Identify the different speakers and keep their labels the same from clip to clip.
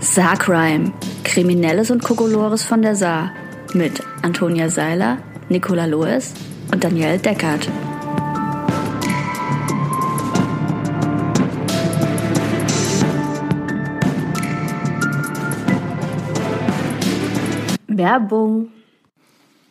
Speaker 1: Saarcrime. Kriminelles und Kokolores von der Saar. Mit Antonia Seiler, Nicola Loes und Danielle Deckert. Werbung.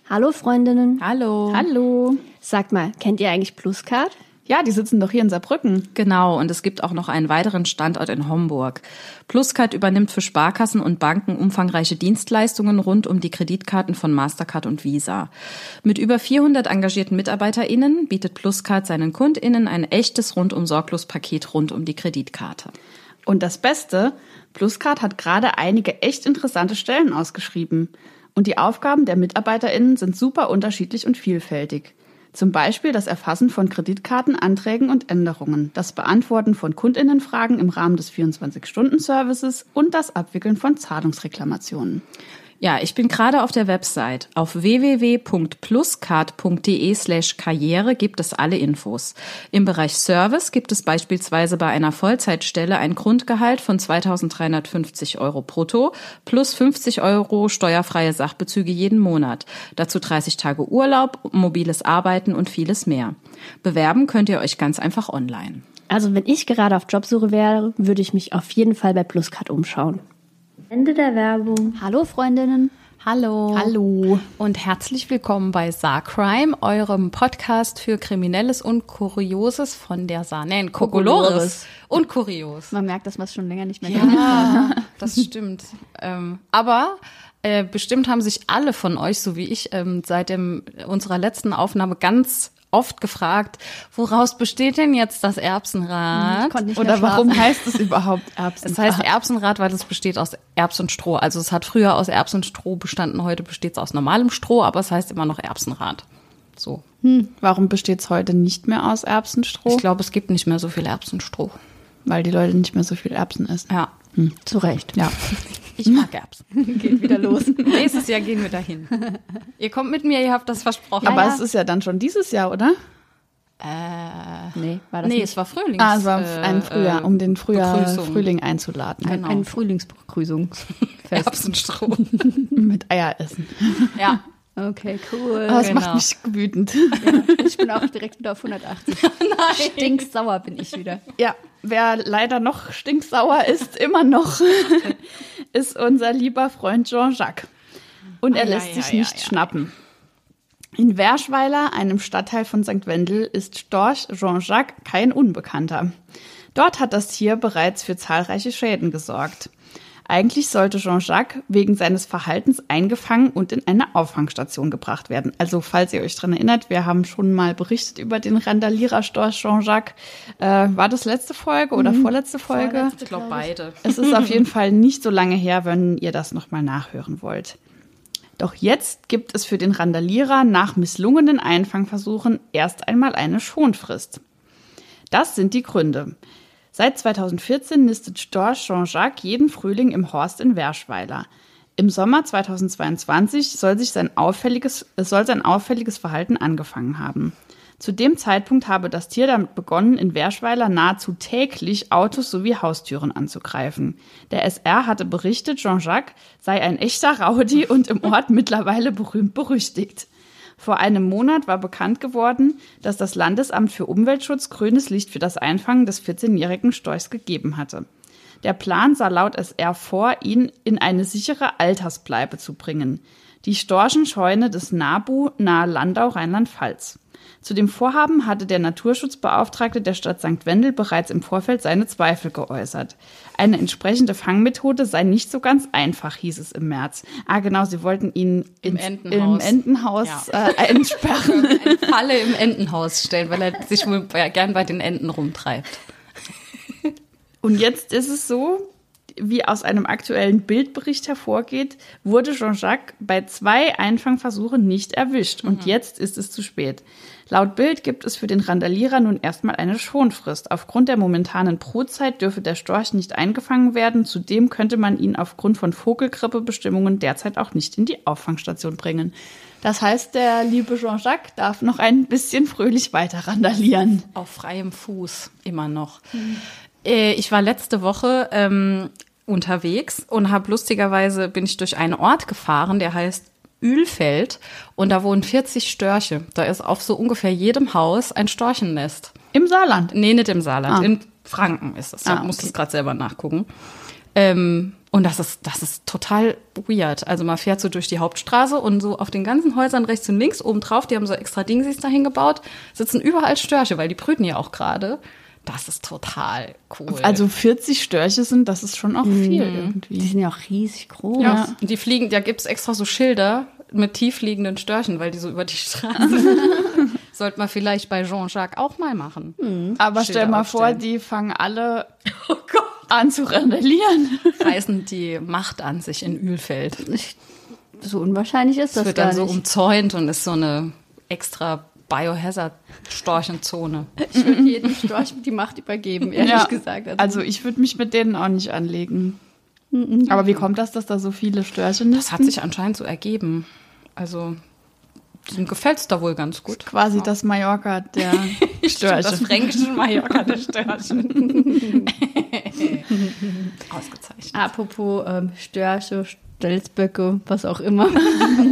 Speaker 1: Hallo Freundinnen.
Speaker 2: Hallo.
Speaker 3: Hallo.
Speaker 1: Sagt mal, kennt ihr eigentlich Pluscard?
Speaker 3: Ja, die sitzen doch hier in Saarbrücken.
Speaker 2: Genau, und es gibt auch noch einen weiteren Standort in Homburg. Pluscard übernimmt für Sparkassen und Banken umfangreiche Dienstleistungen rund um die Kreditkarten von Mastercard und Visa. Mit über 400 engagierten MitarbeiterInnen bietet Pluscard seinen KundInnen ein echtes rundum sorglos Paket rund um die Kreditkarte.
Speaker 3: Und das Beste, Pluscard hat gerade einige echt interessante Stellen ausgeschrieben. Und die Aufgaben der MitarbeiterInnen sind super unterschiedlich und vielfältig. Zum Beispiel das Erfassen von Kreditkartenanträgen und Änderungen, das Beantworten von Kundinnenfragen im Rahmen des 24-Stunden-Services und das Abwickeln von Zahlungsreklamationen.
Speaker 2: Ja, ich bin gerade auf der Website. Auf www.pluscard.de slash Karriere gibt es alle Infos. Im Bereich Service gibt es beispielsweise bei einer Vollzeitstelle ein Grundgehalt von 2350 Euro brutto plus 50 Euro steuerfreie Sachbezüge jeden Monat. Dazu 30 Tage Urlaub, mobiles Arbeiten und vieles mehr. Bewerben könnt ihr euch ganz einfach online.
Speaker 1: Also wenn ich gerade auf Jobsuche wäre, würde ich mich auf jeden Fall bei Pluscard umschauen. Ende der Werbung.
Speaker 4: Hallo Freundinnen.
Speaker 2: Hallo.
Speaker 3: Hallo.
Speaker 2: Und herzlich willkommen bei Saarcrime, eurem Podcast für Kriminelles und Kurioses von der Saar. Nein, Kokolores und Kurios.
Speaker 4: Man merkt, dass man es schon länger nicht mehr
Speaker 2: Ja, das stimmt. ähm, aber äh, bestimmt haben sich alle von euch, so wie ich, ähm, seit dem, unserer letzten Aufnahme ganz oft gefragt, woraus besteht denn jetzt das Erbsenrad?
Speaker 4: Nicht
Speaker 3: Oder warum heißt es überhaupt Erbsen?
Speaker 2: Es heißt Erbsenrad, weil es besteht aus Erbs und Stroh. Also es hat früher aus Erbs und Stroh bestanden, heute besteht es aus normalem Stroh, aber es heißt immer noch Erbsenrad. So.
Speaker 3: Warum besteht es heute nicht mehr aus Erbsenstroh?
Speaker 2: Ich glaube, es gibt nicht mehr so viel Erbsenstroh.
Speaker 3: Weil die Leute nicht mehr so viel Erbsen essen.
Speaker 2: Ja.
Speaker 4: Zu Recht.
Speaker 3: Ja.
Speaker 2: Ich mag Erbsen.
Speaker 4: Geht wieder los.
Speaker 2: Nächstes Jahr gehen wir dahin. Ihr kommt mit mir, ihr habt das versprochen.
Speaker 3: Aber
Speaker 4: ja.
Speaker 3: es ist ja dann schon dieses Jahr, oder?
Speaker 4: Nee, war das
Speaker 2: nee,
Speaker 4: nicht?
Speaker 2: es war Frühlings.
Speaker 3: Ah, es war
Speaker 2: äh,
Speaker 3: ein Frühjahr,
Speaker 2: äh,
Speaker 3: um den Frühjahr,
Speaker 2: Begrüßung.
Speaker 3: Frühling einzuladen.
Speaker 4: ein,
Speaker 2: genau.
Speaker 4: ein Frühlingsbegrüßungsfest.
Speaker 2: Erbsenstroh.
Speaker 3: Mit Eier essen.
Speaker 2: ja.
Speaker 4: Okay, cool.
Speaker 3: Aber es
Speaker 2: Genau.
Speaker 3: macht mich wütend.
Speaker 4: Ich bin auch direkt wieder auf 180. Stinksauer bin ich wieder.
Speaker 3: Ja, wer leider noch stinksauer ist, immer noch, ist unser lieber Freund Jean-Jacques. Und er
Speaker 2: Ah, ja,
Speaker 3: lässt
Speaker 2: ja,
Speaker 3: sich
Speaker 2: ja,
Speaker 3: nicht
Speaker 2: ja.
Speaker 3: schnappen. In Werschweiler, einem Stadtteil von St. Wendel, ist Storch Jean-Jacques kein Unbekannter. Dort hat das Tier bereits für zahlreiche Schäden gesorgt. Eigentlich sollte Jean-Jacques wegen seines Verhaltens eingefangen und in eine Auffangstation gebracht werden. Also, falls ihr euch dran erinnert, wir haben schon mal berichtet über den Randalierer-Storch Jean-Jacques. Äh, war das letzte Folge oder vorletzte Folge?
Speaker 2: Ich glaube beide.
Speaker 3: Es ist auf jeden Fall nicht so lange her, wenn ihr das nochmal nachhören wollt. Doch jetzt gibt es für den Randalierer nach misslungenen Einfangversuchen erst einmal eine Schonfrist. Das sind die Gründe. Seit 2014 nistet Storch Jean-Jacques jeden Frühling im Horst in Werschweiler. Im Sommer 2022 soll sich sein auffälliges, es soll sein auffälliges Verhalten angefangen haben. Zu dem Zeitpunkt habe das Tier damit begonnen, in Werschweiler nahezu täglich Autos sowie Haustüren anzugreifen. Der SR hatte berichtet, Jean-Jacques sei ein echter Rowdy und im Ort mittlerweile berühmt berüchtigt. Vor einem Monat war bekannt geworden, dass das Landesamt für Umweltschutz grünes Licht für das Einfangen des 14-jährigen Storchs gegeben hatte. Der Plan sah laut SR vor, ihn in eine sichere Altersbleibe zu bringen. Die Storchenscheune des NABU nahe Landau, Rheinland-Pfalz. Zu dem Vorhaben hatte der Naturschutzbeauftragte der Stadt St. Wendel bereits im Vorfeld seine Zweifel geäußert. Eine entsprechende Fangmethode sei nicht so ganz einfach, hieß es im März. Ah, genau, sie wollten ihn
Speaker 2: Im
Speaker 3: ins-
Speaker 2: Entenhaus.
Speaker 3: im Entenhaus äh, einsperren.
Speaker 2: Eine Falle im Entenhaus stellen, weil er sich wohl gern bei den Enten rumtreibt.
Speaker 3: Und jetzt ist es so, wie aus einem aktuellen Bildbericht hervorgeht, wurde Jean-Jacques bei zwei Einfangversuchen nicht erwischt. Und jetzt ist es zu spät. Laut Bild gibt es für den Randalierer nun erstmal eine Schonfrist. Aufgrund der momentanen Brutzeit dürfe der Storch nicht eingefangen werden. Zudem könnte man ihn aufgrund von Vogelgrippebestimmungen derzeit auch nicht in die Auffangstation bringen. Das heißt, der liebe Jean-Jacques darf noch ein bisschen fröhlich weiter randalieren.
Speaker 2: Auf freiem Fuß, immer noch. Äh, Ich war letzte Woche ähm, unterwegs und habe lustigerweise bin ich durch einen Ort gefahren, der heißt Ölfeld und da wohnen 40 Störche. Da ist auf so ungefähr jedem Haus ein Storchennest.
Speaker 3: Im Saarland.
Speaker 2: Nee, nicht im Saarland.
Speaker 3: Ah.
Speaker 2: In Franken ist es. Ich
Speaker 3: Ah,
Speaker 2: muss
Speaker 3: okay.
Speaker 2: das gerade selber nachgucken. Ähm, und das ist, das ist total weird. Also man fährt so durch die Hauptstraße und so auf den ganzen Häusern rechts und links oben drauf, die haben so extra Dingsies dahin gebaut, sitzen überall Störche, weil die brüten ja auch gerade. Das ist total cool.
Speaker 3: Also 40 Störche sind, das ist schon auch viel
Speaker 4: Die
Speaker 3: irgendwie.
Speaker 4: sind ja auch riesig groß.
Speaker 2: ja. Und die fliegen, da gibt's extra so Schilder mit tiefliegenden Störchen, weil die so über die Straße. Sollte man vielleicht bei Jean-Jacques auch mal machen.
Speaker 3: Aber
Speaker 2: Schilder
Speaker 3: stell mal vor, die fangen alle
Speaker 2: Oh Gott.
Speaker 3: an zu randalieren.
Speaker 2: Reißen die Macht an sich in Ölfeld.
Speaker 4: So unwahrscheinlich ist
Speaker 2: Das
Speaker 4: das
Speaker 2: wird
Speaker 4: gar
Speaker 2: dann so
Speaker 4: nicht.
Speaker 2: umzäunt und ist so eine extra Biohazard-Storchenzone.
Speaker 4: Ich würde jedem Storch die Macht übergeben, ehrlich
Speaker 3: Ja.
Speaker 4: gesagt.
Speaker 3: Also ich würde mich mit denen auch nicht anlegen. Aber wie kommt das, dass da so viele Störche
Speaker 2: Das hat sich anscheinend so ergeben. Also, dem gefällt's da wohl ganz gut.
Speaker 3: quasi das Mallorca der Störche.
Speaker 2: Das fränkische Mallorca der Störche. Ausgezeichnet.
Speaker 4: Apropos ähm, Störche, Stelzböcke, was auch immer.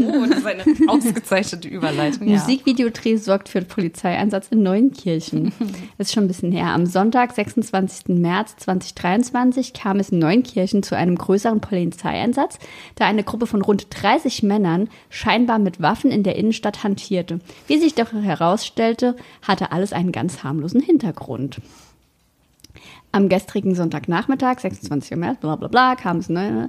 Speaker 2: Oh, das ist eine ausgezeichnete Überleitung. Ja.
Speaker 4: Musikvideodreh sorgt für Polizeieinsatz in Neunkirchen. Das ist schon ein bisschen her. Am Sonntag, 26. März 2023, kam es in Neunkirchen zu einem größeren Polizeieinsatz, da eine Gruppe von rund 30 Männern scheinbar mit Waffen in der Innenstadt hantierte. Wie sich doch herausstellte, hatte alles einen ganz harmlosen Hintergrund. Am gestrigen Sonntagnachmittag, 26. März, bla bla bla, kam es neu.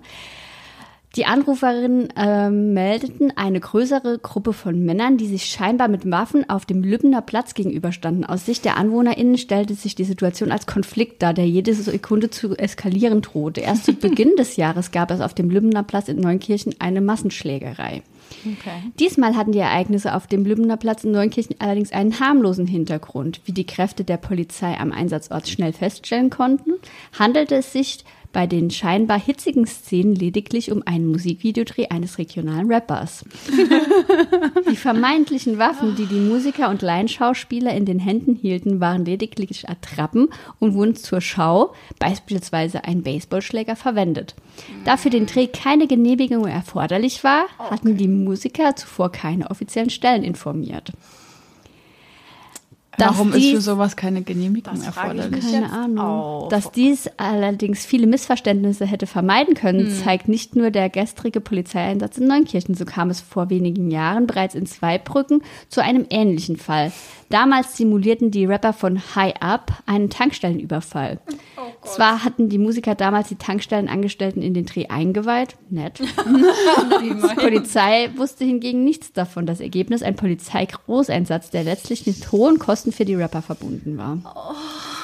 Speaker 4: Die Anruferinnen ähm, meldeten eine größere Gruppe von Männern, die sich scheinbar mit Waffen auf dem Lübbener Platz gegenüberstanden. Aus Sicht der AnwohnerInnen stellte sich die Situation als Konflikt dar, der jede Sekunde zu eskalieren drohte. Erst zu Beginn des Jahres gab es auf dem Lübbener Platz in Neunkirchen eine Massenschlägerei.
Speaker 2: Okay.
Speaker 4: Diesmal hatten die Ereignisse auf dem Lübbener Platz in Neunkirchen allerdings einen harmlosen Hintergrund. Wie die Kräfte der Polizei am Einsatzort schnell feststellen konnten, handelte es sich bei den scheinbar hitzigen Szenen lediglich um einen Musikvideodreh eines regionalen Rappers. Die vermeintlichen Waffen, die die Musiker und Laienschauspieler in den Händen hielten, waren lediglich Attrappen und wurden zur Schau, beispielsweise ein Baseballschläger, verwendet. Da für den Dreh keine Genehmigung erforderlich war, hatten die Musiker zuvor keine offiziellen Stellen informiert. Dass
Speaker 3: Warum ist für
Speaker 4: dies-
Speaker 3: sowas keine Genehmigung
Speaker 2: Das frage ich
Speaker 3: erforderlich?
Speaker 4: keine
Speaker 2: jetzt
Speaker 4: Ahnung.
Speaker 2: auch.
Speaker 4: Dass dies allerdings viele Missverständnisse hätte vermeiden können, zeigt nicht nur der gestrige Polizeieinsatz in Neunkirchen. So kam es vor wenigen Jahren bereits in Zweibrücken zu einem ähnlichen Fall. Damals simulierten die Rapper von High Up einen Tankstellenüberfall. Zwar hatten die Musiker damals die Tankstellenangestellten in den Dreh eingeweiht, nett. Die Polizei wusste hingegen nichts davon. Das Ergebnis ein Polizeigroßeinsatz, der letztlich mit hohen Kosten für die Rapper verbunden war.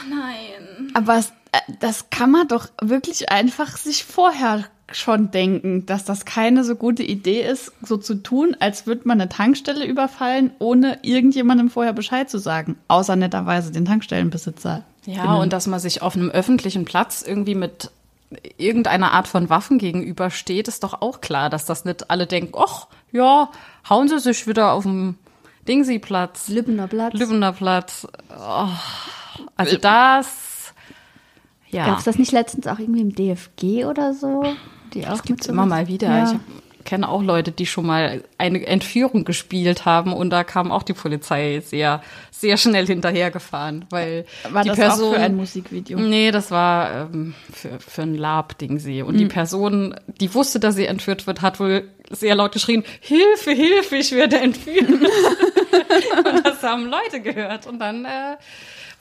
Speaker 2: Nein.
Speaker 3: Aber es, äh, das kann man doch wirklich einfach sich vorher schon denken, dass das keine so gute Idee ist, so zu tun, als würde man eine Tankstelle überfallen, ohne irgendjemandem vorher Bescheid zu sagen. Außer netterweise den Tankstellenbesitzer.
Speaker 2: Ja, und dass man sich auf einem öffentlichen Platz irgendwie mit irgendeiner Art von Waffen gegenübersteht, ist doch auch klar, dass das nicht alle denken, ach, ja, hauen sie sich wieder auf dem Dingsi-Platz,
Speaker 4: Lübbener Platz.
Speaker 2: Lübbener Platz. Oh, also das, ja.
Speaker 4: Gab es das nicht letztens auch irgendwie im DFG oder so? Die auch
Speaker 2: Das gibt's immer mal wieder.
Speaker 4: Ja.
Speaker 2: Ich hab, kenne auch Leute, die schon mal eine Entführung gespielt haben und da kam auch die Polizei sehr, sehr schnell hinterhergefahren, weil
Speaker 3: War
Speaker 2: die
Speaker 3: das
Speaker 2: Person
Speaker 3: auch für ein Musikvideo?
Speaker 2: Nee, das war ähm, für, für ein Lab-Ding sie. Und
Speaker 3: Mhm.
Speaker 2: die Person, die wusste, dass sie entführt wird, hat wohl sehr laut geschrien, Hilfe, Hilfe, ich werde entführt. und das haben Leute gehört. Und dann äh,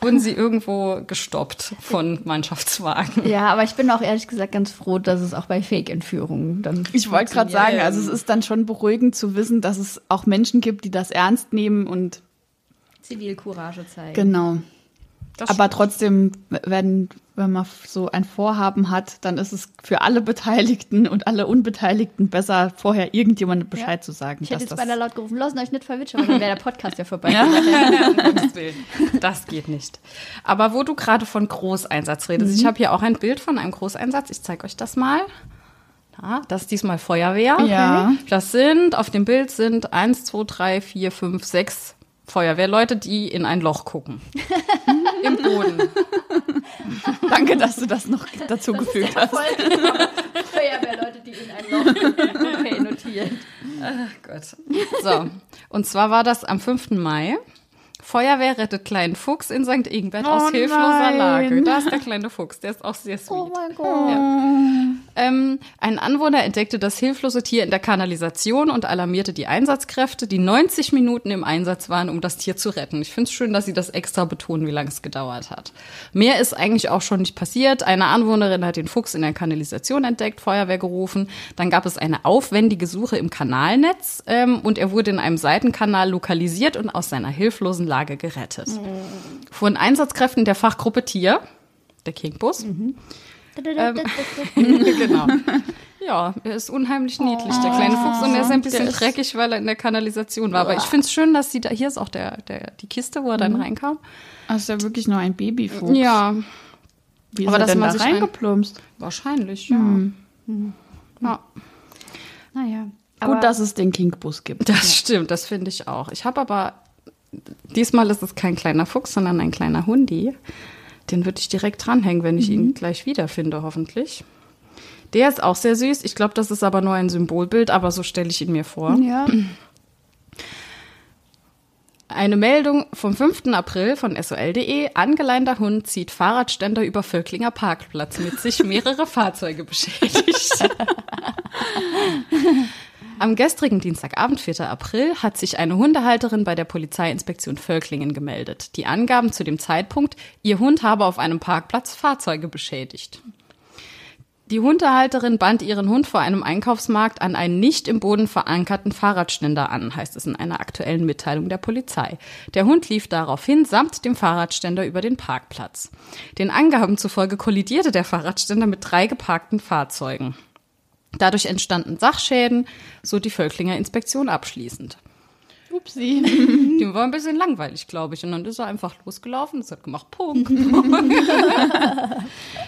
Speaker 2: wurden sie irgendwo gestoppt von Mannschaftswagen.
Speaker 4: Ja, aber ich bin auch ehrlich gesagt ganz froh, dass es auch bei Fake-Entführungen dann.
Speaker 3: Ich wollte gerade sagen, also es ist dann schon beruhigend zu wissen, dass es auch Menschen gibt, die das ernst nehmen und
Speaker 4: Zivilcourage zeigen.
Speaker 3: genau.
Speaker 2: Das
Speaker 3: Aber trotzdem, wenn, wenn man so ein Vorhaben hat, dann ist es für alle Beteiligten und alle Unbeteiligten besser, vorher irgendjemandem Bescheid zu sagen.
Speaker 4: Ich hätte jetzt beinahe laut gerufen, lassen euch nicht verwitschen, aber dann wäre der Podcast ja vorbei.
Speaker 2: Willen. Das geht nicht. Aber wo du gerade von Großeinsatz redest, ich habe hier auch ein Bild von einem Großeinsatz. Ich zeige euch das mal. Ja, das ist diesmal Feuerwehr.
Speaker 3: Ja.
Speaker 2: Das sind, auf dem Bild sind eins, zwei, drei, vier, fünf, sechs Feuerwehrleute, die in ein Loch gucken. Im Boden.
Speaker 3: Danke, dass du das noch dazu gefügt hast.
Speaker 4: Feuerwehrleute, die in ein Loch. Okay, notiert.
Speaker 2: Gott. So, und zwar war das am 5. Mai. Feuerwehr rettet kleinen Fuchs in St. Ingbert aus
Speaker 3: Oh
Speaker 2: hilfloser
Speaker 3: nein.
Speaker 2: Lage. Da ist der kleine Fuchs, der ist auch sehr sweet.
Speaker 4: Oh mein Gott.
Speaker 2: Ähm, ein Anwohner entdeckte das hilflose Tier in der Kanalisation und alarmierte die Einsatzkräfte, die 90 Minuten im Einsatz waren, um das Tier zu retten. Ich finde es schön, dass sie das extra betonen, wie lange es gedauert hat. Mehr ist eigentlich auch schon nicht passiert. Eine Anwohnerin hat den Fuchs in der Kanalisation entdeckt, Feuerwehr gerufen. Dann gab es eine aufwendige Suche im Kanalnetz ähm, und er wurde in einem Seitenkanal lokalisiert und aus seiner hilflosen Lage gerettet. Von Einsatzkräften der Fachgruppe Tier, der Kingbus, genau. Ja, er ist unheimlich niedlich, der kleine Fuchs. Und er ist ein bisschen
Speaker 3: ist-
Speaker 2: dreckig, weil er in der Kanalisation war. Aber ich finde es schön, dass sie da, hier ist auch der, der, die Kiste, wo er dann reinkam.
Speaker 3: Das ist ja wirklich nur ein Babyfuchs.
Speaker 2: Ja,
Speaker 3: Wie ist
Speaker 2: Aber
Speaker 3: er
Speaker 2: dass
Speaker 3: denn da
Speaker 2: sich ein-
Speaker 3: reingeplumpst?
Speaker 2: wahrscheinlich, ja. ja.
Speaker 4: Naja.
Speaker 3: Gut, dass es den Kinkbus gibt.
Speaker 2: Das stimmt, das finde ich auch. Ich habe aber, diesmal ist es kein kleiner Fuchs, sondern ein kleiner Hundi. Den würde ich direkt dranhängen, wenn ich ihn gleich wiederfinde, hoffentlich. Der ist auch sehr süß. Ich glaube, das ist aber nur ein Symbolbild, aber so stelle ich ihn mir vor.
Speaker 4: ja.
Speaker 2: Eine Meldung vom 5. April von sol.de. Angeleinter Hund zieht Fahrradständer über Völklinger Parkplatz mit sich mehrere Fahrzeuge beschädigt. Am gestrigen Dienstagabend, 4. April, hat sich eine Hundehalterin bei der Polizeiinspektion Völklingen gemeldet. Die Angaben zu dem Zeitpunkt, ihr Hund habe auf einem Parkplatz Fahrzeuge beschädigt. Die Hundehalterin band ihren Hund vor einem Einkaufsmarkt an einen nicht im Boden verankerten Fahrradständer an, heißt es in einer aktuellen Mitteilung der Polizei. Der Hund lief daraufhin samt dem Fahrradständer über den Parkplatz. Den Angaben zufolge kollidierte der Fahrradständer mit drei geparkten Fahrzeugen. Dadurch entstanden Sachschäden, so die Völklinger Inspektion abschließend.
Speaker 3: Upsi.
Speaker 2: Dem war ein bisschen langweilig, glaube ich. Und dann ist er einfach losgelaufen, es hat gemacht, Punkt.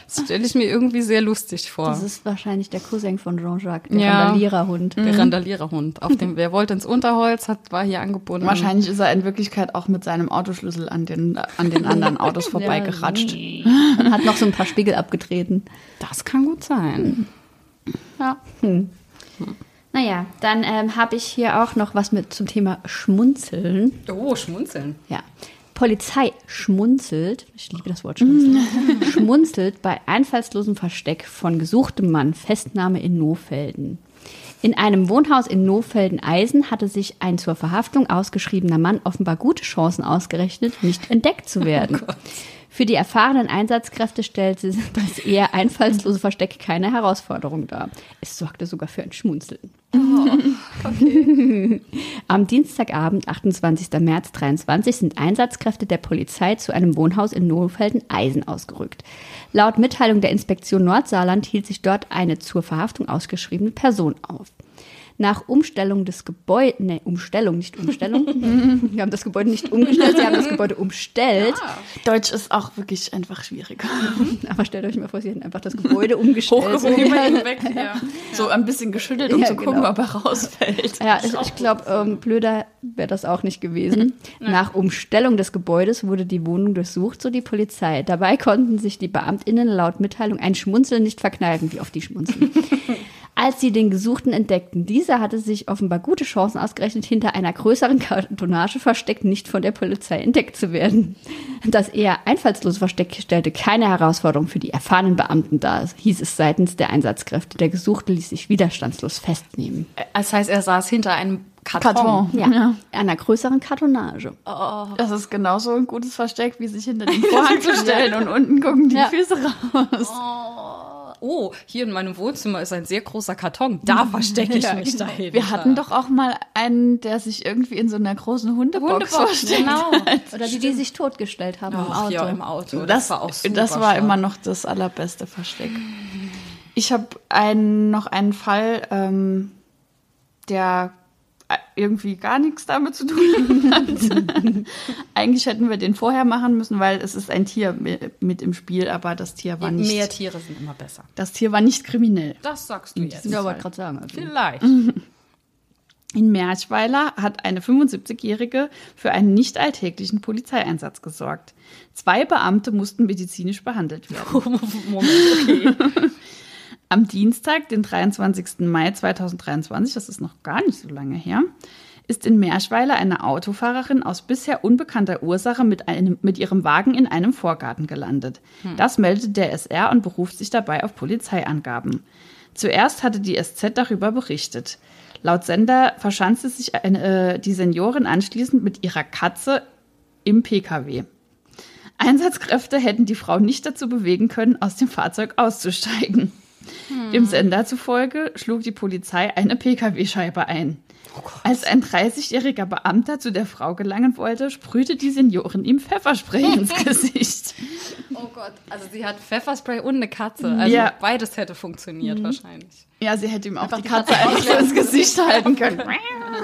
Speaker 2: das stelle ich mir irgendwie sehr lustig vor.
Speaker 4: Das ist wahrscheinlich der Cousin von Jean-Jacques, der
Speaker 2: Ja.
Speaker 4: Randaliererhund.
Speaker 2: Der Randaliererhund. Auf dem, wer wollte ins Unterholz, hat, war hier angebunden.
Speaker 3: Wahrscheinlich ist er in Wirklichkeit auch mit seinem Autoschlüssel an den, an den anderen Autos vorbeigeratscht.
Speaker 4: Und hat noch so ein paar Spiegel abgetreten.
Speaker 2: Das kann gut sein.
Speaker 4: Ja. Hm. Naja, dann ähm, habe ich hier auch noch was mit zum Thema Schmunzeln.
Speaker 2: Oh, schmunzeln.
Speaker 4: Ja. Polizei schmunzelt, ich liebe das Wort schmunzeln, schmunzelt bei einfallslosem Versteck von gesuchtem Mann Festnahme in Nohfelden. In einem Wohnhaus in Nohfelden-Eisen hatte sich ein zur Verhaftung ausgeschriebener Mann offenbar gute Chancen ausgerechnet, nicht entdeckt zu werden. Für die erfahrenen Einsatzkräfte stellte das eher einfallslose Versteck keine Herausforderung dar. Es sorgte sogar für ein Schmunzeln. Am Dienstagabend, 28. März 23, sind Einsatzkräfte der Polizei zu einem Wohnhaus in Nohfelden-Eisen ausgerückt. Laut Mitteilung der Inspektion Nordsaarland hielt sich dort eine zur Verhaftung ausgeschriebene Person auf. Nach Umstellung des Gebäudes, nee, Umstellung, nicht Umstellung. Wir haben das Gebäude nicht umgestellt, sie haben das Gebäude umstellt.
Speaker 3: Deutsch ist auch wirklich einfach schwierig.
Speaker 4: Aber stellt euch mal vor, sie hätten einfach das Gebäude umgestellt.
Speaker 3: Hochgehoben.
Speaker 2: weg, ja.
Speaker 3: So ein bisschen geschüttelt, um
Speaker 4: Ja,
Speaker 3: zu gucken,
Speaker 4: genau.
Speaker 3: ob er rausfällt.
Speaker 4: Ja, ich, ich glaube, ähm, blöder wäre das auch nicht gewesen. Nach Umstellung des Gebäudes wurde die Wohnung durchsucht, so die Polizei. Dabei konnten sich die BeamtInnen laut Mitteilung ein Schmunzeln nicht verkneifen, wie oft die schmunzeln. Als sie den Gesuchten entdeckten, dieser hatte sich offenbar gute Chancen ausgerechnet, hinter einer größeren Kartonage versteckt, nicht von der Polizei entdeckt zu werden. Das eher einfallslose Versteck stellte keine Herausforderung für die erfahrenen Beamten dar, hieß es seitens der Einsatzkräfte. Der Gesuchte ließ sich widerstandslos festnehmen.
Speaker 2: Das heißt, er saß hinter einem Karton.
Speaker 3: Karton.
Speaker 4: Ja, einer größeren Kartonage.
Speaker 3: Das ist genauso ein gutes Versteck, wie sich hinter den Vorhang zu stellen und unten gucken die
Speaker 4: Ja.
Speaker 3: Füße raus.
Speaker 2: Oh, hier in meinem Wohnzimmer ist ein sehr großer Karton. Da verstecke ich
Speaker 3: Ja,
Speaker 2: mich
Speaker 3: genau.
Speaker 2: dahinter.
Speaker 3: Wir hatten doch auch mal einen, der sich irgendwie in so einer großen Hundebox,
Speaker 2: Hundebox,
Speaker 3: versteckt.
Speaker 2: genau.
Speaker 4: Oder die, die sich totgestellt haben im
Speaker 2: Ach,
Speaker 4: Auto.
Speaker 2: ja, im Auto.
Speaker 3: Das,
Speaker 2: war auch super
Speaker 3: das war immer noch das allerbeste Versteck. Ich habe einen, noch einen Fall, ähm, der irgendwie gar nichts damit zu tun hat. Eigentlich hätten wir den vorher machen müssen, weil es ist ein Tier mi- mit im Spiel, aber das Tier war nicht.
Speaker 2: Mehr Tiere sind immer besser.
Speaker 3: Das Tier war nicht kriminell.
Speaker 2: Das sagst du jetzt.
Speaker 4: Ja, wollte gerade sagen. Also.
Speaker 2: Vielleicht.
Speaker 3: In Merchweiler hat eine 75-Jährige für einen nicht alltäglichen Polizeieinsatz gesorgt. Zwei Beamte mussten medizinisch behandelt werden.
Speaker 2: Moment, okay.
Speaker 3: Am Dienstag, den 23. Mai 2023, das ist noch gar nicht so lange her, ist in Merschweiler eine Autofahrerin aus bisher unbekannter Ursache mit, einem, mit ihrem Wagen in einem Vorgarten gelandet. Das meldet der SR und beruft sich dabei auf Polizeiangaben. Zuerst hatte die SZ darüber berichtet. Laut Sender verschanzte sich eine, äh, die Seniorin anschließend mit ihrer Katze im Pkw. Einsatzkräfte hätten die Frau nicht dazu bewegen können, aus dem Fahrzeug auszusteigen. Dem Sender zufolge schlug die Polizei eine Pkw-Scheibe ein. Als ein 30-jähriger Beamter zu der Frau gelangen wollte, sprühte die Seniorin ihm Pfefferspray ins Gesicht.
Speaker 2: Oh Gott, also sie hat Pfefferspray und eine Katze. Also
Speaker 3: Ja.
Speaker 2: beides hätte funktioniert wahrscheinlich.
Speaker 3: Ja, sie hätte ihm auch die Katze einfach so ins Gesicht halten können.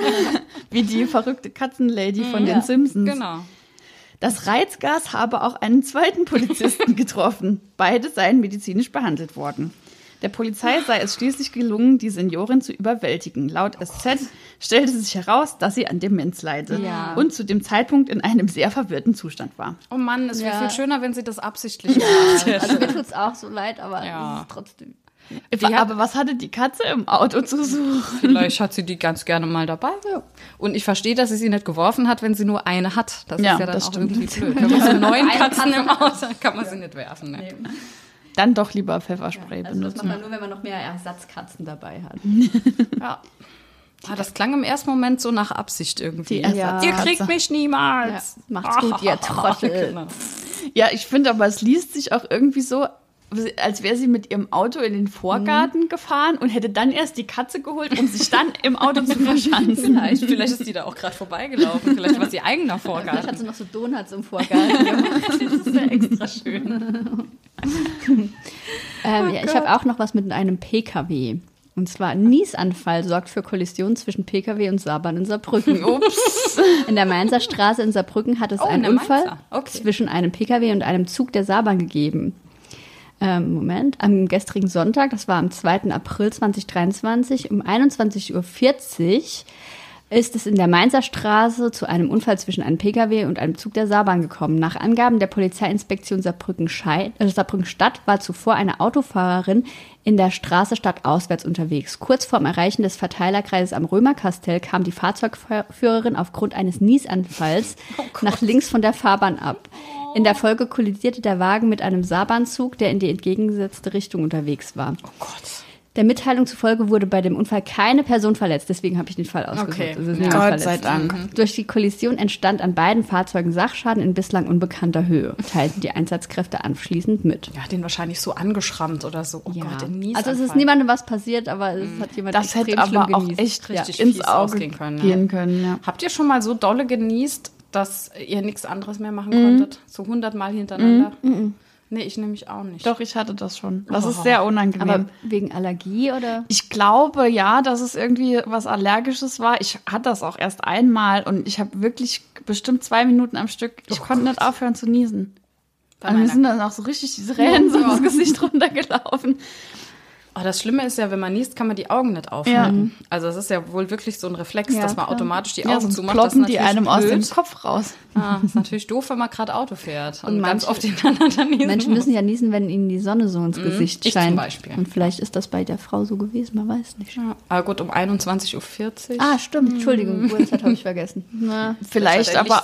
Speaker 3: Wie die verrückte Katzenlady von den Simpsons.
Speaker 2: Genau.
Speaker 3: Das Reizgas habe auch einen zweiten Polizisten getroffen. Beide seien medizinisch behandelt worden. Der Polizei sei es schließlich gelungen, die Seniorin zu überwältigen. Laut SZ stellte sich heraus, dass sie an Demenz leide
Speaker 4: Ja.
Speaker 3: und zu dem Zeitpunkt in einem sehr verwirrten Zustand war.
Speaker 2: Oh Mann, es wäre
Speaker 4: Ja.
Speaker 2: viel schöner, wenn sie das absichtlich gemacht hätte.
Speaker 4: Also mir tut's auch so leid, aber
Speaker 2: Ja.
Speaker 4: es ist trotzdem.
Speaker 2: hat-
Speaker 3: Aber was hatte die Katze im Auto zu suchen?
Speaker 2: Vielleicht hat sie die ganz gerne mal dabei. Und ich verstehe, dass sie sie nicht geworfen hat, wenn sie nur eine hat. Das
Speaker 3: Ja,
Speaker 2: ist ja dann
Speaker 3: das
Speaker 2: auch
Speaker 3: stimmt.
Speaker 2: irgendwie blöd. Wenn man so neun Katzen
Speaker 4: Katze
Speaker 2: im Auto hat, kann man sie nicht werfen. Ne?
Speaker 3: Dann doch lieber Pfefferspray
Speaker 4: Also das macht
Speaker 3: benutzen.
Speaker 4: man nur, wenn man noch mehr Ersatzkatzen dabei hat.
Speaker 2: Ja. Ah, das klang im ersten Moment so nach Absicht irgendwie.
Speaker 3: Die Ersatzkatze.
Speaker 2: Ihr kriegt mich
Speaker 4: Ja,
Speaker 2: niemals.
Speaker 4: macht's gut, ihr Trottel.
Speaker 3: Ja, ich finde aber, es liest sich auch irgendwie so, als wäre sie mit ihrem Auto in den Vorgarten gefahren und hätte dann erst die Katze geholt, um sich dann im Auto zu verschanzen.
Speaker 2: Vielleicht, vielleicht ist die da auch gerade vorbeigelaufen. Vielleicht war sie eigener
Speaker 4: Vielleicht hat
Speaker 2: Vorgarten.
Speaker 4: sie noch so Donuts im Vorgarten gemacht.
Speaker 2: Das ist ja extra schön.
Speaker 4: Ähm, ja, ich habe auch noch was mit einem PKW. Und zwar ein Niesanfall sorgt für Kollisionen zwischen PKW und Saarbrücken in Saarbrücken.
Speaker 3: Ups.
Speaker 4: In der Mainzer Straße in Saarbrücken hat es
Speaker 2: Oh, in
Speaker 4: einen Unfall.
Speaker 2: Okay.
Speaker 4: zwischen einem PKW und einem Zug der Saarbahn gegeben. Ähm, Moment, am gestrigen Sonntag, das war am 2. April 2023, um 21.40 Uhr ist es in der Mainzer Straße zu einem Unfall zwischen einem Pkw und einem Zug der Saarbahn gekommen. Nach Angaben der Polizeiinspektion Saarbrücken, Schei- äh, Saarbrücken Stadt war zuvor eine Autofahrerin in der Straße stadtauswärts unterwegs. Kurz vorm Erreichen des Verteilerkreises am Römerkastell kam die Fahrzeugführerin aufgrund eines Niesanfalls nach links von der Fahrbahn ab. In der Folge kollidierte der Wagen mit einem Saarbahnzug, der in die entgegengesetzte Richtung unterwegs war.
Speaker 2: Oh Gott.
Speaker 4: Der Mitteilung zufolge wurde bei dem Unfall keine Person verletzt, deswegen habe ich den Fall ausgesucht.
Speaker 2: Okay.
Speaker 4: Also
Speaker 2: Ja.
Speaker 3: Gott
Speaker 4: verletzt.
Speaker 3: sei Dank.
Speaker 4: Durch die Kollision entstand an beiden Fahrzeugen Sachschaden in bislang unbekannter Höhe, teilten die Einsatzkräfte anschließend mit.
Speaker 2: Ja, den wahrscheinlich so angeschrammt oder so. Oh
Speaker 4: Ja.
Speaker 2: Gott, ein
Speaker 4: also es ist
Speaker 2: Niesanfall.
Speaker 4: niemandem was passiert, aber es hat jemand
Speaker 3: Das
Speaker 4: extrem
Speaker 3: hätte aber auch
Speaker 4: genießt.
Speaker 3: echt
Speaker 4: ja.
Speaker 2: richtig
Speaker 3: ins
Speaker 2: fies
Speaker 3: Auge
Speaker 2: ausgehen können, ja.
Speaker 3: gehen können. Ja.
Speaker 2: Habt ihr schon mal so dolle genießt, dass ihr nichts anderes mehr machen konntet? So hundertmal hintereinander? Nee, ich nämlich auch nicht.
Speaker 3: Doch, ich hatte das schon. Das ist sehr unangenehm.
Speaker 4: Aber wegen Allergie oder?
Speaker 3: ich glaube ja, dass es irgendwie was Allergisches war. Ich hatte das auch erst einmal und ich habe wirklich bestimmt zwei Minuten am Stück. Ich konnte nicht aufhören zu niesen.
Speaker 2: Bei
Speaker 3: mir
Speaker 2: meiner-
Speaker 3: sind dann auch so richtig diese Tränen so ins Gesicht runtergelaufen.
Speaker 2: Oh, das Schlimme ist ja, wenn man niest, kann man die Augen nicht aufhalten. Also es ist ja wohl wirklich so ein Reflex,
Speaker 4: Ja,
Speaker 2: dass man
Speaker 4: klar.
Speaker 2: automatisch die
Speaker 3: Ja,
Speaker 2: Augen
Speaker 3: sonst
Speaker 2: zumacht.
Speaker 3: Ploppen die einem aus dem
Speaker 2: blöd.
Speaker 3: Kopf raus.
Speaker 2: Ah, ist natürlich doof, wenn man gerade Auto fährt und,
Speaker 4: Und
Speaker 2: ganz
Speaker 4: manche-
Speaker 2: oft hintereinander niesen
Speaker 4: Menschen müssen ja niesen, wenn ihnen die Sonne so ins Gesicht
Speaker 2: ich zum
Speaker 4: scheint.
Speaker 2: Beispiel.
Speaker 4: Und vielleicht ist das bei der Frau so gewesen, man weiß nicht.
Speaker 2: Ja, aber gut, um 21.40 Uhr.
Speaker 4: Ah, stimmt. Entschuldigung, Uhrzeit habe ich vergessen. Na,
Speaker 3: Vielleicht aber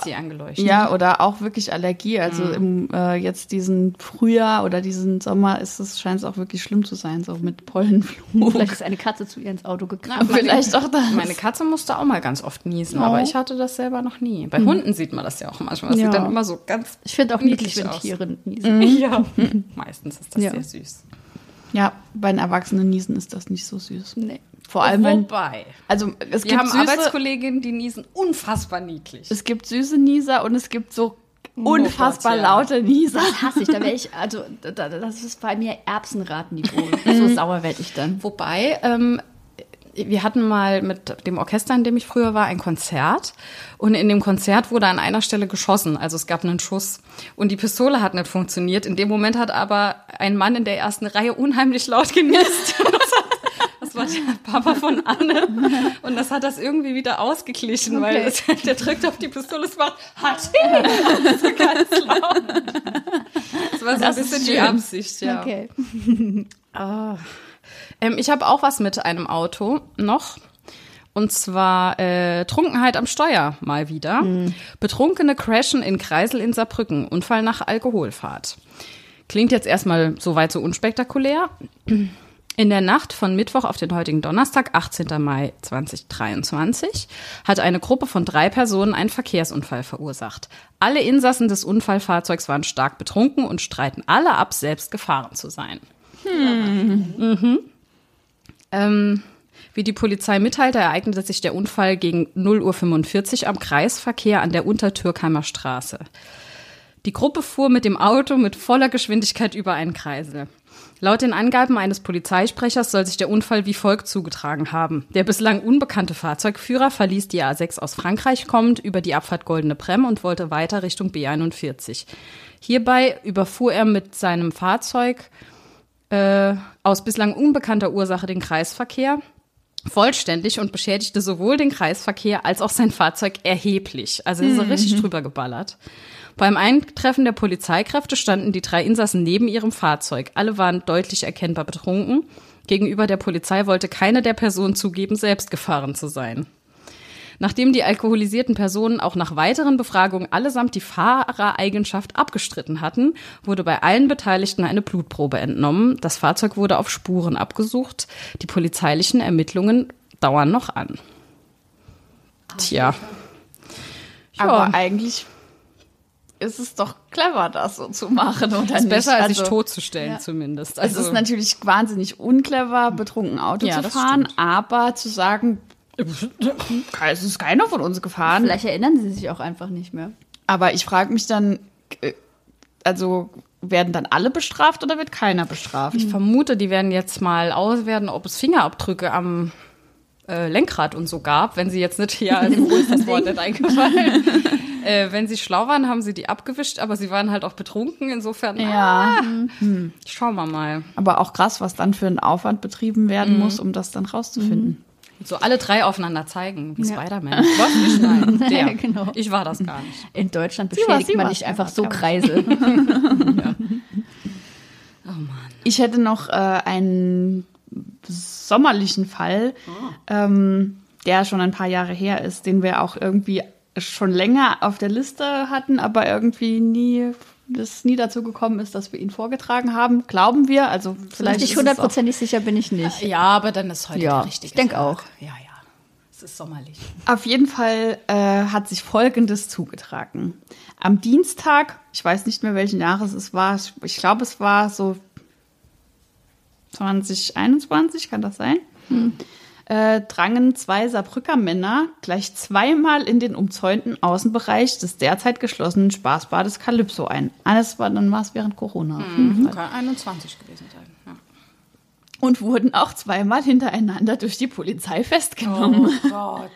Speaker 3: ja oder auch wirklich Allergie. Also im äh, jetzt diesen Frühjahr oder diesen Sommer ist es scheint es auch wirklich schlimm zu sein, so mit Pollenflug.
Speaker 4: vielleicht ist eine Katze zu ihr ins Auto
Speaker 2: meine-
Speaker 3: Vielleicht auch das.
Speaker 2: Meine Katze musste auch mal ganz oft niesen,
Speaker 3: Oh.
Speaker 2: aber ich hatte das selber noch nie. Bei Hunden sieht man das ja auch manchmal. Das
Speaker 3: Ja.
Speaker 2: sieht dann immer so ganz
Speaker 4: Ich finde auch niedlich, wenn
Speaker 2: aus.
Speaker 4: Tiere niesen.
Speaker 2: Ja. Meistens ist das
Speaker 4: Ja.
Speaker 2: sehr süß.
Speaker 3: Ja, bei den Erwachsenen Niesen ist das nicht so süß.
Speaker 4: Nee.
Speaker 3: Vor allem wenn
Speaker 2: Wobei,
Speaker 3: also es
Speaker 2: wir
Speaker 3: gibt
Speaker 2: haben
Speaker 3: süße,
Speaker 2: Arbeitskolleginnen, die niesen unfassbar niedlich.
Speaker 3: es gibt süße Nieser und es gibt so unfassbar
Speaker 2: Oh Gott, ja.
Speaker 3: laute Nieser.
Speaker 4: Das hasse ich. Da wäre ich, also da, da- das ist bei mir Erbsenratenniveau. so sauer werde ich dann.
Speaker 2: Wobei, ähm, wir hatten mal mit dem Orchester, in dem ich früher war, ein Konzert. Und in dem Konzert wurde an einer Stelle geschossen. Also es gab einen Schuss. Und die Pistole hat nicht funktioniert. In dem Moment hat aber ein Mann in der ersten Reihe unheimlich laut genießt. Das, hat, das war der Papa von Anne. Und das hat das irgendwie wieder ausgeglichen, weil
Speaker 4: Okay.
Speaker 2: es, der drückt auf die Pistole, es macht Hatschi! so ganz laut. Das war so ein bisschen die Absicht, ja.
Speaker 4: Okay.
Speaker 2: Ähm, ich habe auch was mit einem Auto noch. Und zwar äh, Trunkenheit am Steuer mal wieder. Betrunkene crashen in Kreisel in Saarbrücken. Unfall nach Alkoholfahrt. Klingt jetzt erstmal soweit so unspektakulär. In der Nacht von Mittwoch auf den heutigen Donnerstag, 18. Mai 2023, hat eine Gruppe von drei Personen einen Verkehrsunfall verursacht. Alle Insassen des Unfallfahrzeugs waren stark betrunken und streiten alle ab, selbst gefahren zu sein. Ähm, wie die Polizei mitteilte, ereignete sich der Unfall gegen 0.45 Uhr am Kreisverkehr an der Untertürkheimer Straße. Die Gruppe fuhr mit dem Auto mit voller Geschwindigkeit über einen Kreisel. Laut den Angaben eines Polizeisprechers soll sich der Unfall wie folgt zugetragen haben. Der bislang unbekannte Fahrzeugführer verließ die A6 aus Frankreich kommend über die Abfahrt Goldene Brem und wollte weiter Richtung B41. Hierbei überfuhr er mit seinem Fahrzeug äh, aus bislang unbekannter Ursache den Kreisverkehr vollständig und beschädigte sowohl den Kreisverkehr als auch sein Fahrzeug erheblich. Also er ist so richtig drüber geballert. Beim Eintreffen der Polizeikräfte standen die drei Insassen neben ihrem Fahrzeug. Alle waren deutlich erkennbar betrunken. Gegenüber der Polizei wollte keine der Personen zugeben, selbst gefahren zu sein. Nachdem die alkoholisierten Personen auch nach weiteren Befragungen allesamt die Fahrereigenschaft abgestritten hatten, wurde bei allen Beteiligten eine Blutprobe entnommen. Das Fahrzeug wurde auf Spuren abgesucht. Die polizeilichen Ermittlungen dauern noch an. Tja.
Speaker 3: Aber eigentlich ist es doch clever, das so zu machen, oder
Speaker 2: ist
Speaker 3: nicht?
Speaker 2: besser, als
Speaker 3: also,
Speaker 2: sich totzustellen, zumindest.
Speaker 3: Es
Speaker 2: Also,
Speaker 3: ist natürlich wahnsinnig unclever, betrunken Auto
Speaker 2: Ja,
Speaker 3: zu fahren, aber zu sagen, es ist keiner von uns gefahren.
Speaker 4: Vielleicht erinnern sie sich auch einfach nicht mehr.
Speaker 3: Aber ich frage mich dann, äh, also werden dann alle bestraft oder wird keiner bestraft?
Speaker 2: ich vermute, die werden jetzt mal auswerten, ob es Fingerabdrücke am äh, Lenkrad und so gab, wenn sie jetzt nicht hier, also wo ist das Wort nicht eingefallen? äh, wenn sie schlau waren, haben sie die abgewischt, aber sie waren halt auch betrunken, insofern,
Speaker 3: Ja,
Speaker 2: schauen wir mal.
Speaker 3: aber auch krass, was dann für ein Aufwand betrieben werden
Speaker 2: Mhm.
Speaker 3: muss, um das dann rauszufinden.
Speaker 2: So alle drei aufeinander zeigen, wie Spider-Man. Was? Ich nein. Der.
Speaker 4: Genau.
Speaker 2: Ich war das gar nicht.
Speaker 4: In Deutschland
Speaker 3: Sie war-
Speaker 4: beschädigt
Speaker 3: sie
Speaker 4: man nicht
Speaker 3: ja,
Speaker 4: einfach so
Speaker 3: klar.
Speaker 4: Kreisel.
Speaker 3: Ich hätte noch äh, einen sommerlichen Fall, ähm, der schon ein paar Jahre her ist, den wir auch irgendwie schon länger auf der Liste hatten, aber irgendwie nie das nie dazu gekommen ist, dass wir ihn vorgetragen haben. Glauben wir, also vielleicht auch-
Speaker 4: hundertprozentig sicher bin ich nicht.
Speaker 2: Ja, aber dann ist heute
Speaker 4: Ja,
Speaker 2: der richtige
Speaker 4: ich denk
Speaker 2: Tag.
Speaker 4: auch.
Speaker 2: Ja, ja. Es ist sommerlich.
Speaker 3: Auf jeden Fall äh, hat sich Folgendes zugetragen. Am Dienstag, ich weiß nicht mehr welchen Jahres es war, ich glaube es war so 2021, kann das sein? Äh, drangen zwei Saarbrücker Männer gleich zweimal in den umzäunten Außenbereich des derzeit geschlossenen Spaßbades Calypso ein. Alles war, dann war es während Corona. Fall.
Speaker 2: Kann 21 gewesen sein. Ja.
Speaker 3: Und wurden auch zweimal hintereinander durch die Polizei festgenommen.
Speaker 2: Oh Gott.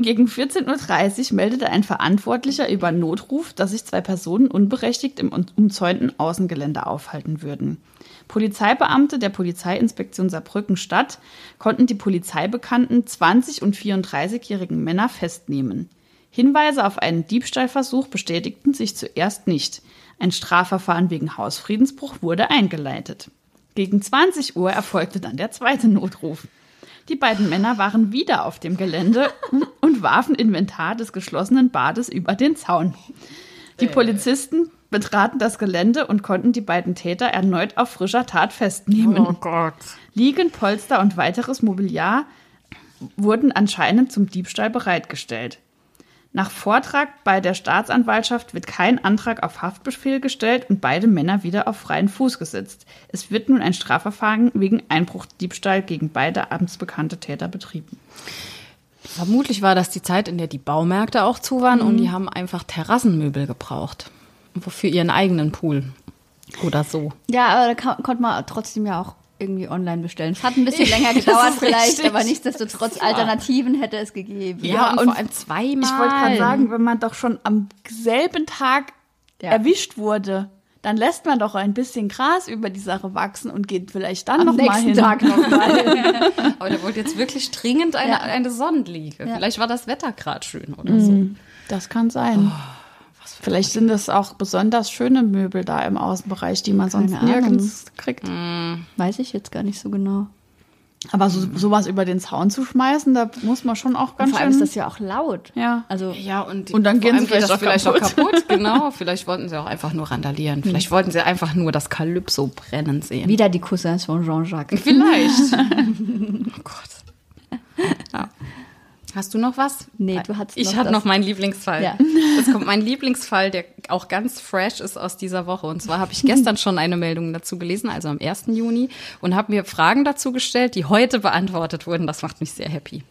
Speaker 3: Gegen 14.30 Uhr meldete ein Verantwortlicher über Notruf, dass sich zwei Personen unberechtigt im umzäunten Außengelände aufhalten würden. Polizeibeamte der Polizeiinspektion Saarbrücken Stadt konnten die polizeibekannten 20- und 34-jährigen Männer festnehmen. Hinweise auf einen Diebstahlversuch bestätigten sich zuerst nicht. Ein Strafverfahren wegen Hausfriedensbruch wurde eingeleitet. Gegen 20 Uhr erfolgte dann der zweite Notruf. Die beiden Männer waren wieder auf dem Gelände und warfen Inventar des geschlossenen Bades über den Zaun. Die Polizisten betraten das Gelände und konnten die beiden Täter erneut auf frischer Tat festnehmen.
Speaker 2: Oh Gott.
Speaker 3: Liegen, Polster und weiteres Mobiliar wurden anscheinend zum Diebstahl bereitgestellt. Nach Vortrag bei der Staatsanwaltschaft wird kein Antrag auf Haftbefehl gestellt und beide Männer wieder auf freien Fuß gesetzt. Es wird nun ein Strafverfahren wegen Einbruchdiebstahl gegen beide amtsbekannte Täter betrieben.
Speaker 2: Vermutlich war das die Zeit, in der die Baumärkte auch zu waren und die haben einfach Terrassenmöbel gebraucht. Wofür ihren eigenen Pool. Oder so.
Speaker 4: Ja, aber da kann, konnte man trotzdem ja auch irgendwie online bestellen. Es hat ein bisschen länger gedauert vielleicht, aber nichtsdestotrotz Alternativen hätte es gegeben.
Speaker 3: Ja,
Speaker 2: und,
Speaker 3: und
Speaker 2: vor allem zweimal.
Speaker 3: Ich wollte gerade sagen, wenn man doch schon am selben Tag
Speaker 4: Ja.
Speaker 3: erwischt wurde, dann lässt man doch ein bisschen Gras über die Sache wachsen und geht vielleicht dann
Speaker 4: Am
Speaker 3: noch mal
Speaker 4: nächsten
Speaker 3: hin.
Speaker 4: Tag nochmal.
Speaker 2: Aber der wollte jetzt wirklich dringend eine,
Speaker 4: Ja.
Speaker 2: eine Sonnenliege.
Speaker 4: Ja.
Speaker 2: Vielleicht war das Wetter gerade schön oder so.
Speaker 3: Das kann sein. Vielleicht sind das auch besonders schöne Möbel da im Außenbereich, die man sonst nirgends kriegt.
Speaker 4: Weiß ich jetzt gar nicht so genau.
Speaker 3: Aber so, sowas über den Zaun zu schmeißen, da muss man schon auch ganz
Speaker 4: Vor allem
Speaker 3: schön.
Speaker 4: ist das ja auch laut.
Speaker 3: ja.
Speaker 4: Also
Speaker 2: Ja, und,
Speaker 3: Und dann
Speaker 2: vor
Speaker 3: gehen
Speaker 2: allem
Speaker 3: sie vielleicht
Speaker 2: geht das
Speaker 3: auch
Speaker 2: vielleicht auch
Speaker 3: kaputt.
Speaker 2: kaputt. Genau, vielleicht wollten sie auch einfach nur randalieren. Vielleicht wollten sie einfach nur das Kalypso brennen sehen.
Speaker 4: wieder die Cousins von Jean-Jacques.
Speaker 2: Vielleicht. oh Gott. Ja. Hast du noch was?
Speaker 4: Nee, du hattest
Speaker 2: Ich
Speaker 4: das-
Speaker 2: noch meinen Lieblingsfall.
Speaker 4: Ja.
Speaker 2: Es kommt mein Lieblingsfall, der auch ganz fresh ist aus dieser Woche. Und zwar habe ich gestern schon eine Meldung dazu gelesen, also am 1. Juni, und habe mir Fragen dazu gestellt, die heute beantwortet wurden. Das macht mich sehr happy.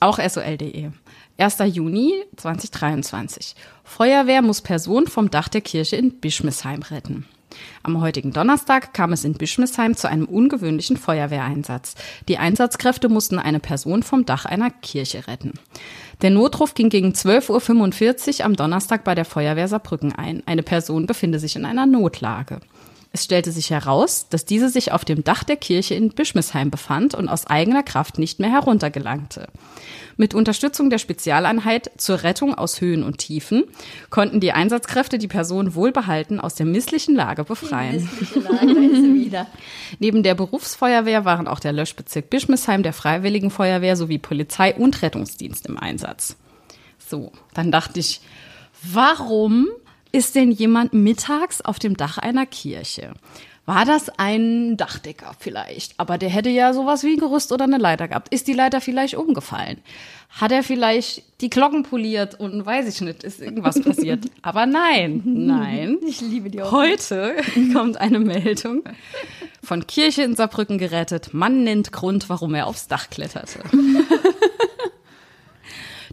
Speaker 2: Auch sol.de. 1. Juni 2023. Feuerwehr muss Person vom Dach der Kirche in Bischmisheim retten. Am heutigen Donnerstag kam es in Bischmisheim zu einem ungewöhnlichen Feuerwehreinsatz. Die Einsatzkräfte mussten eine Person vom Dach einer Kirche retten. Der Notruf ging gegen 12.45 Uhr am Donnerstag bei der Feuerwehr Saarbrücken ein. Eine Person befinde sich in einer Notlage. Es stellte sich heraus, dass diese sich auf dem Dach der Kirche in Bischmisheim befand und aus eigener Kraft nicht mehr heruntergelangte. Mit Unterstützung der Spezialeinheit zur Rettung aus Höhen und Tiefen konnten die Einsatzkräfte die Person wohlbehalten aus der misslichen Lage befreien.
Speaker 4: Lage.
Speaker 2: Neben der Berufsfeuerwehr waren auch der Löschbezirk Bischmisheim, der Freiwilligen Feuerwehr sowie Polizei und Rettungsdienst im Einsatz. So, dann dachte ich, warum ist denn jemand mittags auf dem Dach einer Kirche? War das ein Dachdecker vielleicht? Aber der hätte ja sowas wie ein Gerüst oder eine Leiter gehabt. Ist die Leiter vielleicht umgefallen? Hat er vielleicht die Glocken poliert und weiß ich nicht, ist irgendwas passiert? Aber nein, nein.
Speaker 4: Ich liebe die auch.
Speaker 2: Heute kommt eine Meldung von Kirche in Saarbrücken gerettet. Mann nennt Grund, warum er aufs Dach kletterte.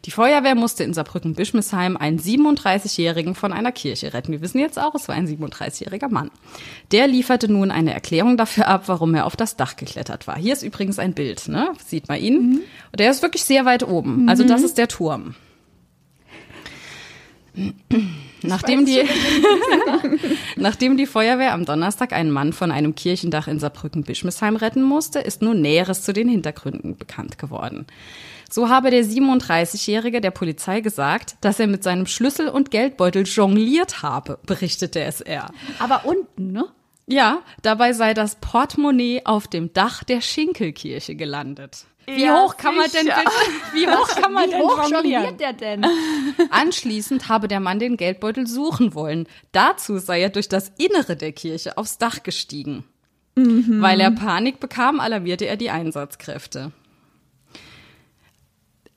Speaker 2: Die Feuerwehr musste in Saarbrücken-Bischmisheim einen 37-Jährigen von einer Kirche retten. Wir wissen jetzt auch, es war ein 37-jähriger Mann. Der lieferte nun eine Erklärung dafür ab, warum er auf das Dach geklettert war. Hier ist übrigens ein Bild, ne? Sieht man ihn? Und der ist wirklich sehr weit oben. Also das ist der Turm. Nachdem die, nachdem die Feuerwehr am Donnerstag einen Mann von einem Kirchendach in Saarbrücken-Bischmisheim retten musste, ist nun Näheres zu den Hintergründen bekannt geworden. So habe der 37-Jährige der Polizei gesagt, dass er mit seinem Schlüssel und Geldbeutel jongliert habe, berichtete SR.
Speaker 4: Aber unten, ne?
Speaker 2: Ja, dabei sei das Portemonnaie auf dem Dach der Schinkelkirche gelandet. Wie
Speaker 3: Ja,
Speaker 2: hoch kann man denn
Speaker 3: sicher.
Speaker 2: bitte, wie hoch kann man
Speaker 4: Wie
Speaker 2: denn
Speaker 4: hoch
Speaker 2: jonglieren?
Speaker 4: jongliert der denn?
Speaker 2: Anschließend habe der Mann den Geldbeutel suchen wollen. Dazu sei er durch das Innere der Kirche aufs Dach gestiegen. Weil er Panik bekam, alarmierte er die Einsatzkräfte.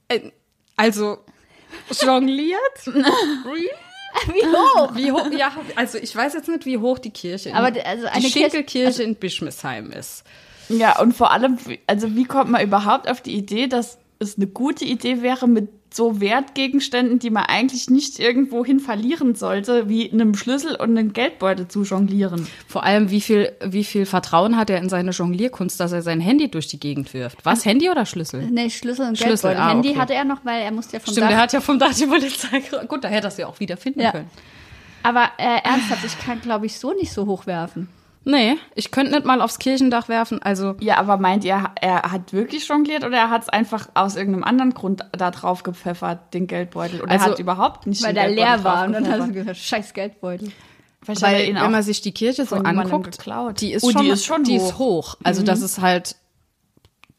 Speaker 2: Äh, Also, jongliert?
Speaker 4: Wie hoch?
Speaker 2: Wie hoch? Ja, also ich weiß jetzt nicht, wie hoch die Kirche, in-
Speaker 4: Aber also eine
Speaker 2: die
Speaker 4: Kirche-
Speaker 2: Schinkelkirche in Bischmisheim ist.
Speaker 3: Ja, und vor allem, also wie kommt man überhaupt auf die Idee, dass es eine gute Idee wäre, mit so Wertgegenständen, die man eigentlich nicht irgendwohin verlieren sollte, wie einem Schlüssel und einem Geldbeutel zu jonglieren.
Speaker 2: Vor allem, wie viel, wie viel Vertrauen hat er in seine Jonglierkunst, dass er sein Handy durch die Gegend wirft? Was, Handy oder Schlüssel?
Speaker 4: Nee, Schlüssel und
Speaker 2: Schlüssel,
Speaker 4: Geldbeutel.
Speaker 2: ah,
Speaker 4: Handy
Speaker 2: okay.
Speaker 4: hatte er noch, weil er musste ja vom
Speaker 2: Stimmt,
Speaker 4: Dach.
Speaker 2: der hat ja vom Dach die Polizei. Gut, da hätte er es ja auch wieder finden
Speaker 4: Ja.
Speaker 2: können.
Speaker 4: Aber äh, ernsthaft, ich kann, glaube ich, so nicht so hoch werfen.
Speaker 2: Nee, ich könnte nicht mal aufs Kirchendach werfen. Also,
Speaker 3: Ja, aber meint ihr, er hat wirklich jongliert oder er hat es einfach aus irgendeinem anderen Grund da drauf gepfeffert, den Geldbeutel? Oder
Speaker 2: Also,
Speaker 3: er hat überhaupt nicht
Speaker 4: Weil
Speaker 3: den
Speaker 4: der leer war und dann hast du gesagt, scheiß Geldbeutel.
Speaker 3: Vielleicht
Speaker 2: weil, wenn man sich die Kirche so anguckt,
Speaker 3: geklaut.
Speaker 2: die ist,
Speaker 3: Oh,
Speaker 2: schon,
Speaker 3: die ist schon
Speaker 2: die
Speaker 3: hoch.
Speaker 2: ist hoch. Also, das ist halt,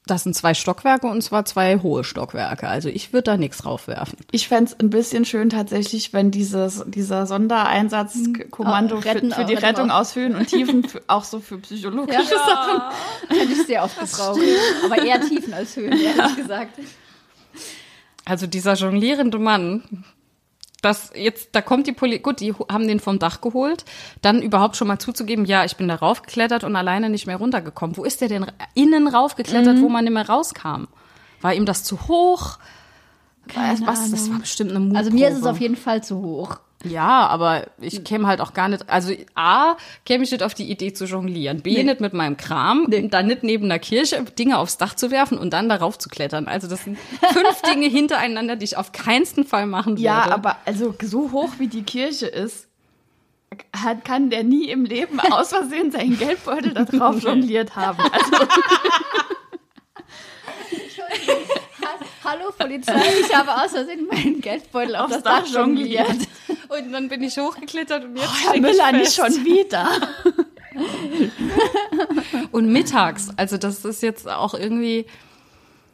Speaker 2: das sind zwei Stockwerke und zwar zwei hohe Stockwerke. Also, ich würde da nichts draufwerfen.
Speaker 3: Ich fänd's ein bisschen schön tatsächlich, wenn dieses, dieser Sondereinsatzkommando
Speaker 4: Auch
Speaker 3: für, für die Rettung aus Höhen und Tiefen, für, auch so für psychologische Sachen.
Speaker 4: Hätte ich sehr oft gebraucht. Aber eher Tiefen als Höhen, ehrlich gesagt.
Speaker 2: Also, dieser jonglierende Mann, das jetzt, da kommt die Polizei, gut, die haben den vom Dach geholt, dann überhaupt schon mal zuzugeben, ja, ich bin da raufgeklettert und alleine nicht mehr runtergekommen. Wo ist der denn innen raufgeklettert, wo man nicht mehr rauskam? War ihm das zu hoch?
Speaker 4: Keine
Speaker 2: was? Das
Speaker 4: Ahnung.
Speaker 2: war bestimmt eine Mutprobe.
Speaker 4: Also mir ist es auf jeden Fall zu hoch.
Speaker 2: Ja, aber ich käme halt auch gar nicht, also A, käme ich nicht auf die Idee zu jonglieren, B, nicht mit meinem Kram, dann nicht neben einer Kirche Dinge aufs Dach zu werfen und dann darauf zu klettern. Also das sind fünf Dinge hintereinander, die ich auf keinsten Fall machen würde.
Speaker 3: Ja, aber also so hoch wie die Kirche ist, hat, kann der nie im Leben aus Versehen seinen Geldbeutel da drauf jongliert haben. Also,
Speaker 4: Hallo Polizei, ich habe aus Versehen meinen Geldbeutel auf das Dach jongliert.
Speaker 2: Und dann bin ich hochgeklettert und jetzt
Speaker 3: Herr
Speaker 2: steck ich
Speaker 3: Müller nicht
Speaker 2: fest.
Speaker 3: schon wieder.
Speaker 2: Und mittags, also das ist jetzt auch irgendwie.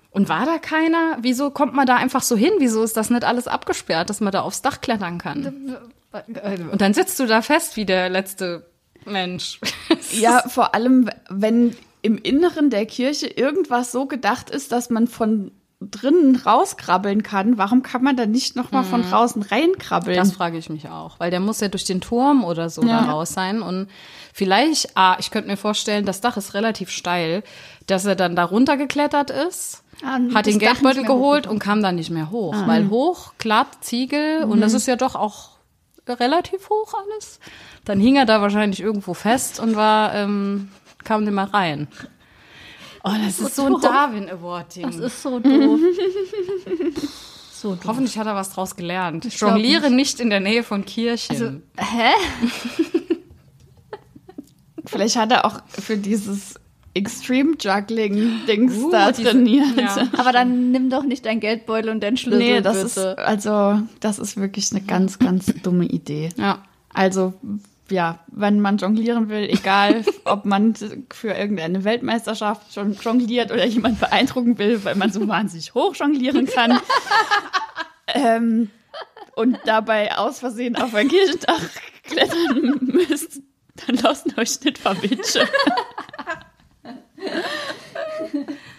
Speaker 2: Und war da keiner? Wieso kommt man da einfach so hin? Wieso ist das nicht alles abgesperrt, dass man da aufs Dach klettern kann? Und dann sitzt du da fest wie der letzte Mensch.
Speaker 3: Ja, vor allem, wenn im Inneren der Kirche irgendwas so gedacht ist, dass man von drinnen rauskrabbeln kann, warum kann man dann nicht noch mal von draußen reinkrabbeln?
Speaker 2: Das frage ich mich auch, weil der muss ja durch den Turm oder so
Speaker 3: Ja.
Speaker 2: da raus sein und vielleicht, ah, ich könnte mir vorstellen, das Dach ist relativ steil, dass er dann da runtergeklettert ist,
Speaker 4: Ah,
Speaker 2: hat den Geldbeutel geholt und kam dann nicht mehr hoch, weil hoch, glatt, Ziegel und das ist ja doch auch relativ hoch alles. Dann hing er da wahrscheinlich irgendwo fest und war, ähm, kam nicht mehr rein. Oh, das ist so ein
Speaker 4: doof.
Speaker 2: Darwin Award-Ding.
Speaker 4: Das ist so doof. so doof.
Speaker 2: Hoffentlich hat er was draus gelernt.
Speaker 4: Ich
Speaker 2: Jongliere nicht in der Nähe von Kirchen.
Speaker 4: Hä?
Speaker 3: Vielleicht hat er auch für dieses Extreme Juggling Dings
Speaker 2: Uh,
Speaker 3: da
Speaker 2: diese-
Speaker 3: trainiert.
Speaker 2: ja.
Speaker 4: Aber dann nimm doch nicht dein Geldbeutel und deinen Schlüssel,
Speaker 3: Nee, das
Speaker 4: bitte.
Speaker 3: ist also das ist wirklich eine ganz ganz dumme Idee.
Speaker 2: ja.
Speaker 3: Also ja, wenn man jonglieren will, egal ob man für irgendeine Weltmeisterschaft schon jongliert oder jemand beeindrucken will, weil man so wahnsinnig hoch jonglieren kann. ähm, und dabei aus Versehen auf ein Kirchendach klettern müsst, dann lasst euch nicht verwitschen.